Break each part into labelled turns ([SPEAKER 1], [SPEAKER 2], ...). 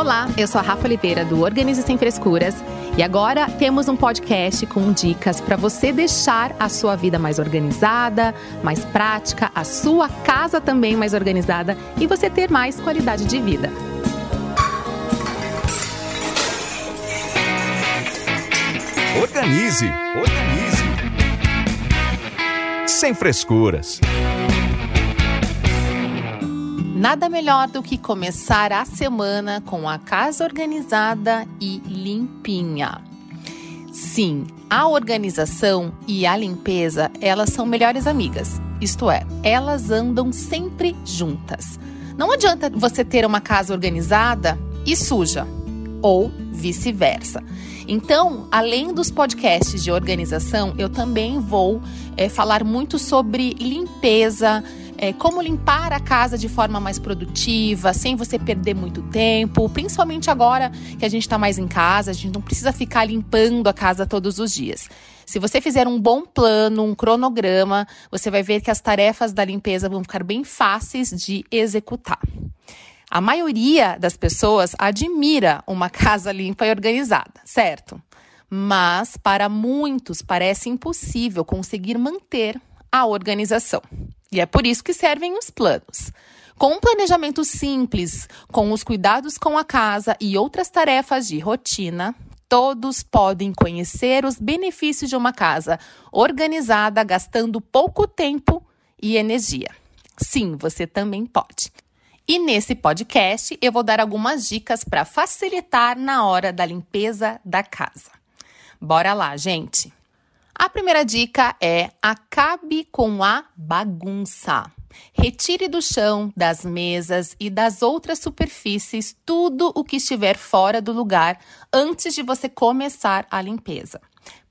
[SPEAKER 1] Olá, eu sou a Rafa Oliveira do Organize Sem Frescuras e agora temos um podcast com dicas para você deixar a sua vida mais organizada, mais prática, a sua casa também mais organizada e você ter mais qualidade de vida.
[SPEAKER 2] Organize, organize. Sem frescuras.
[SPEAKER 1] Nada melhor do que começar a semana com a casa organizada e limpinha. Sim, a organização e a limpeza, elas são melhores amigas. Isto é, elas andam sempre juntas. Não adianta você ter uma casa organizada e suja, ou vice-versa. Então, além dos podcasts de organização, eu também vou é, falar muito sobre limpeza, é, como limpar a casa de forma mais produtiva, sem você perder muito tempo, principalmente agora que a gente está mais em casa, a gente não precisa ficar limpando a casa todos os dias. Se você fizer um bom plano, um cronograma, você vai ver que as tarefas da limpeza vão ficar bem fáceis de executar. A maioria das pessoas admira uma casa limpa e organizada, certo? Mas para muitos parece impossível conseguir manter a organização. E é por isso que servem os planos. Com um planejamento simples, com os cuidados com a casa e outras tarefas de rotina, todos podem conhecer os benefícios de uma casa organizada, gastando pouco tempo e energia. Sim, você também pode. E nesse podcast eu vou dar algumas dicas para facilitar na hora da limpeza da casa. Bora lá, gente! A primeira dica é acabe com a bagunça. Retire do chão, das mesas e das outras superfícies tudo o que estiver fora do lugar antes de você começar a limpeza.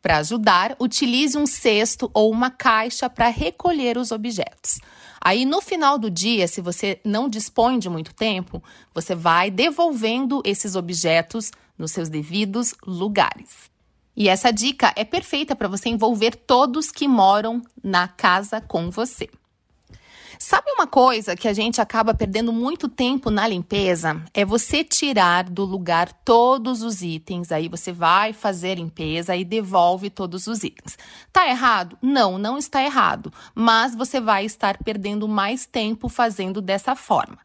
[SPEAKER 1] Para ajudar, utilize um cesto ou uma caixa para recolher os objetos. Aí, no final do dia, se você não dispõe de muito tempo, você vai devolvendo esses objetos nos seus devidos lugares. E essa dica é perfeita para você envolver todos que moram na casa com você. Sabe uma coisa que a gente acaba perdendo muito tempo na limpeza? É você tirar do lugar todos os itens. Aí você vai fazer limpeza e devolve todos os itens. Tá errado? Não, não está errado. Mas você vai estar perdendo mais tempo fazendo dessa forma.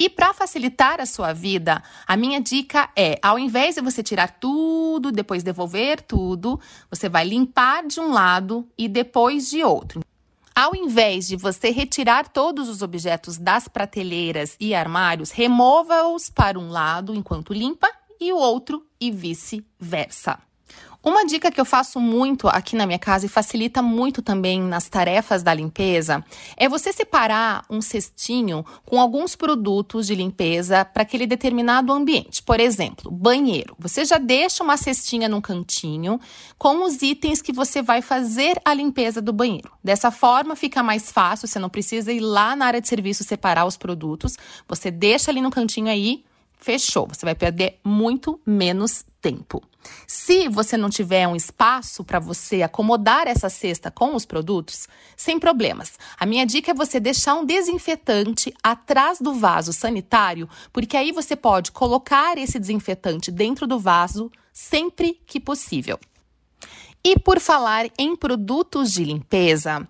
[SPEAKER 1] E para facilitar a sua vida, a minha dica é: ao invés de você tirar tudo, depois devolver tudo, você vai limpar de um lado e depois de outro. Ao invés de você retirar todos os objetos das prateleiras e armários, remova-os para um lado enquanto limpa e o outro e vice-versa. Uma dica que eu faço muito aqui na minha casa e facilita muito também nas tarefas da limpeza é você separar um cestinho com alguns produtos de limpeza para aquele determinado ambiente. Por exemplo, banheiro. Você já deixa uma cestinha num cantinho com os itens que você vai fazer a limpeza do banheiro. Dessa forma fica mais fácil, você não precisa ir lá na área de serviço separar os produtos. Você deixa ali no cantinho aí, fechou. Você vai perder muito menos tempo. Se você não tiver um espaço para você acomodar essa cesta com os produtos, sem problemas. A minha dica é você deixar um desinfetante atrás do vaso sanitário, porque aí você pode colocar esse desinfetante dentro do vaso sempre que possível. E por falar em produtos de limpeza,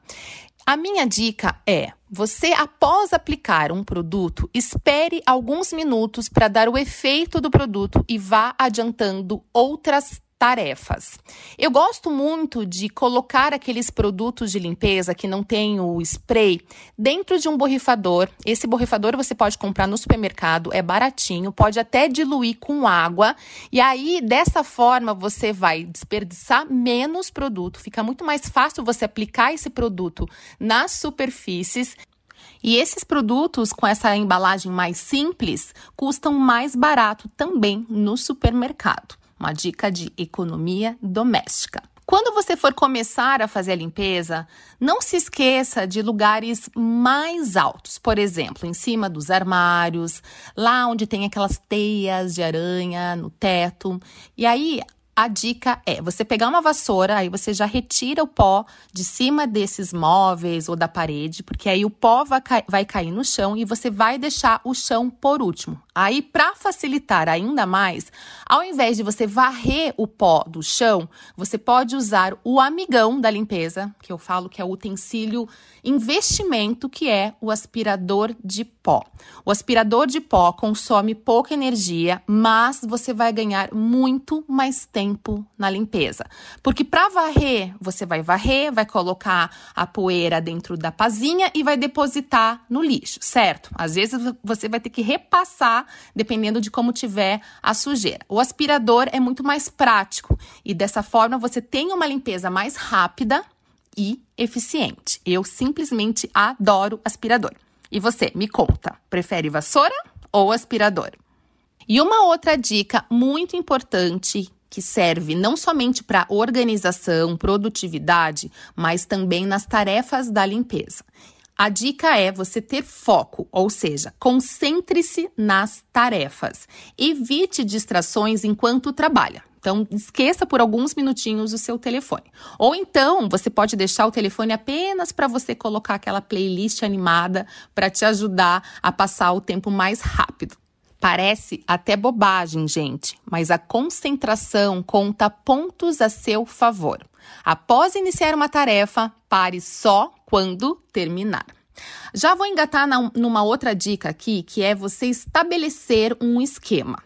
[SPEAKER 1] a minha dica é: você, após aplicar um produto, espere alguns minutos para dar o efeito do produto e vá adiantando outras tarefas. Eu gosto muito de colocar aqueles produtos de limpeza que não tem o spray dentro de um borrifador. Esse borrifador você pode comprar no supermercado, é baratinho, pode até diluir com água. E aí, dessa forma, você vai desperdiçar menos produto, fica muito mais fácil você aplicar esse produto nas superfícies e esses produtos com essa embalagem mais simples custam mais barato também no supermercado. Uma dica de economia doméstica. Quando você for começar a fazer a limpeza, não se esqueça de lugares mais altos, por exemplo, em cima dos armários, lá onde tem aquelas teias de aranha no teto. E aí a dica é você pegar uma vassoura, aí você já retira o pó de cima desses móveis ou da parede, porque aí o pó vai, vai cair no chão e você vai deixar o chão por último. Aí, para facilitar ainda mais, ao invés de você varrer o pó do chão, você pode usar o amigão da limpeza, que eu falo que é o utensílio investimento, que é o aspirador de pó. O aspirador de pó consome pouca energia, mas você vai ganhar muito mais tempo na limpeza. Porque para varrer, você vai varrer, vai colocar a poeira dentro da pazinha e vai depositar no lixo, certo? Às vezes você vai ter que repassar dependendo de como tiver a sujeira. O aspirador é muito mais prático e dessa forma você tem uma limpeza mais rápida e eficiente. Eu simplesmente adoro aspirador. E você, me conta, prefere vassoura ou aspirador? E uma outra dica muito importante que serve não somente para organização, produtividade, mas também nas tarefas da limpeza. A dica é você ter foco, ou seja, concentre-se nas tarefas. Evite distrações enquanto trabalha. Então, esqueça por alguns minutinhos o seu telefone. Ou então, você pode deixar o telefone apenas para você colocar aquela playlist animada para te ajudar a passar o tempo mais rápido. Parece até bobagem, gente, mas a concentração conta pontos a seu favor. Após iniciar uma tarefa, pare só quando terminar. Já vou engatar na, numa outra dica aqui, que é você estabelecer um esquema.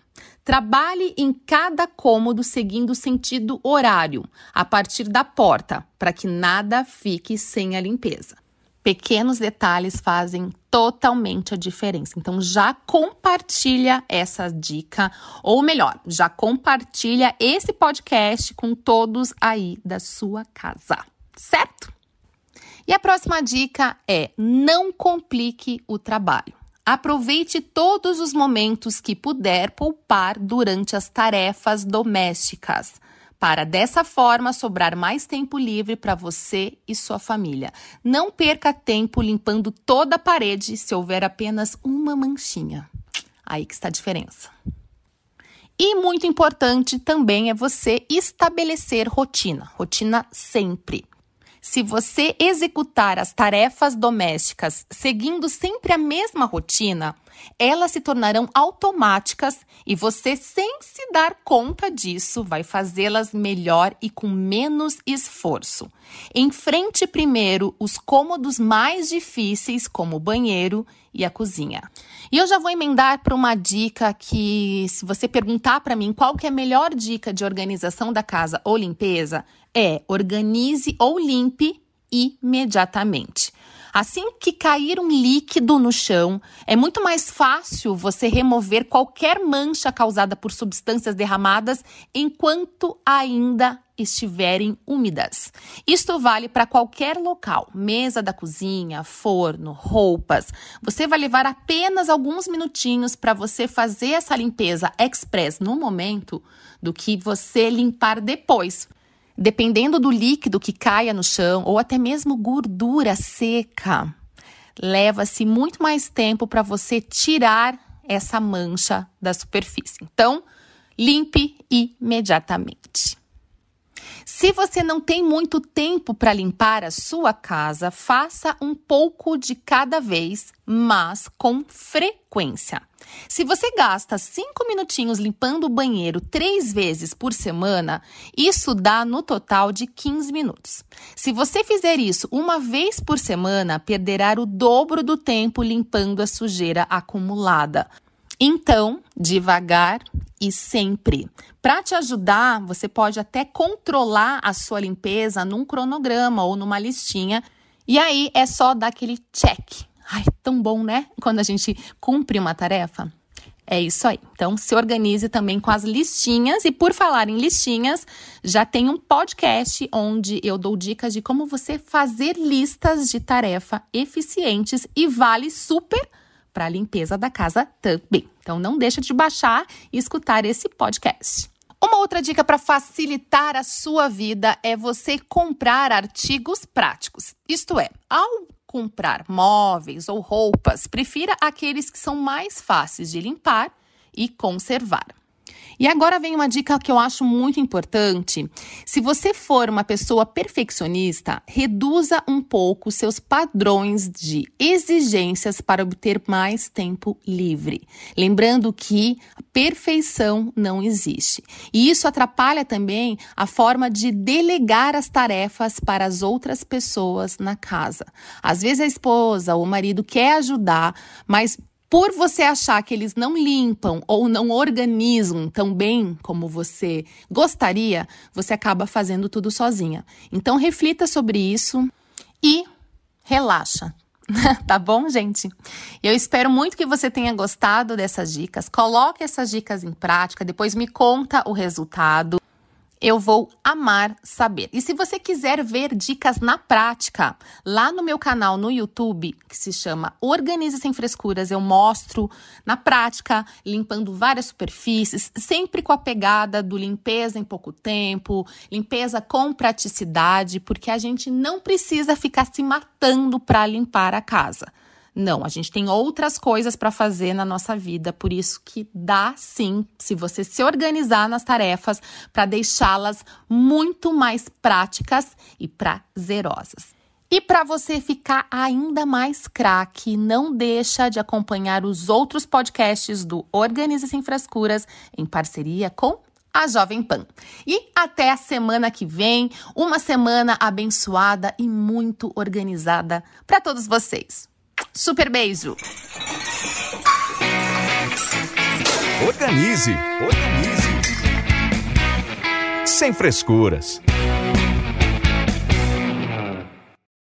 [SPEAKER 1] Trabalhe em cada cômodo seguindo o sentido horário, a partir da porta, para que nada fique sem a limpeza. Pequenos detalhes fazem totalmente a diferença. Então já compartilha essa dica, ou melhor, já compartilha esse podcast com todos aí da sua casa, certo? E a próxima dica é: não complique o trabalho. Aproveite todos os momentos que puder poupar durante as tarefas domésticas, para dessa forma sobrar mais tempo livre para você e sua família. Não perca tempo limpando toda a parede se houver apenas uma manchinha. Aí que está a diferença. E muito importante também é você estabelecer rotina, rotina sempre. Se você executar as tarefas domésticas seguindo sempre a mesma rotina, elas se tornarão automáticas e você, sem se dar conta disso, vai fazê-las melhor e com menos esforço. Enfrente primeiro os cômodos mais difíceis, como o banheiro e a cozinha. E eu já vou emendar para uma dica que, se você perguntar para mim qual que é a melhor dica de organização da casa ou limpeza, é organize ou limpe imediatamente. Assim que cair um líquido no chão, é muito mais fácil você remover qualquer mancha causada por substâncias derramadas enquanto ainda estiverem úmidas. Isto vale para qualquer local, mesa da cozinha, forno, roupas. Você vai levar apenas alguns minutinhos para você fazer essa limpeza express no momento do que você limpar depois. Dependendo do líquido que caia no chão ou até mesmo gordura seca, leva-se muito mais tempo para você tirar essa mancha da superfície. Então, limpe imediatamente. Se você não tem muito tempo para limpar a sua casa, faça um pouco de cada vez, mas com frequência. Se você gasta cinco minutinhos limpando o banheiro três vezes por semana, isso dá no total de 15 minutos. Se você fizer isso uma vez por semana, perderá o dobro do tempo limpando a sujeira acumulada. Então, devagar e sempre. Para te ajudar, você pode até controlar a sua limpeza num cronograma ou numa listinha. E aí é só dar aquele check. Ai, tão bom, né? Quando a gente cumpre uma tarefa. É isso aí. Então, se organize também com as listinhas. E por falar em listinhas, já tem um podcast onde eu dou dicas de como você fazer listas de tarefa eficientes e vale super para a limpeza da casa também. Então não deixa de baixar e escutar esse podcast. Uma outra dica para facilitar a sua vida é você comprar artigos práticos. Isto é, ao comprar móveis ou roupas, prefira aqueles que são mais fáceis de limpar e conservar. E agora vem uma dica que eu acho muito importante. Se você for uma pessoa perfeccionista, reduza um pouco seus padrões de exigências para obter mais tempo livre. Lembrando que perfeição não existe. E isso atrapalha também a forma de delegar as tarefas para as outras pessoas na casa. Às vezes a esposa ou o marido quer ajudar, mas por você achar que eles não limpam ou não organizam tão bem como você gostaria, você acaba fazendo tudo sozinha. Então reflita sobre isso e relaxa. tá bom, gente? Eu espero muito que você tenha gostado dessas dicas. Coloque essas dicas em prática, depois me conta o resultado eu vou amar saber. E se você quiser ver dicas na prática, lá no meu canal no YouTube, que se chama Organize Sem Frescuras, eu mostro na prática, limpando várias superfícies, sempre com a pegada do limpeza em pouco tempo, limpeza com praticidade, porque a gente não precisa ficar se matando para limpar a casa. Não, a gente tem outras coisas para fazer na nossa vida, por isso que dá sim, se você se organizar nas tarefas, para deixá-las muito mais práticas e prazerosas. E para você ficar ainda mais craque, não deixa de acompanhar os outros podcasts do Organize Sem Frescuras em parceria com a Jovem Pan. E até a semana que vem, uma semana abençoada e muito organizada para todos vocês. Super beijo!
[SPEAKER 2] Organize, organize. Sem frescuras.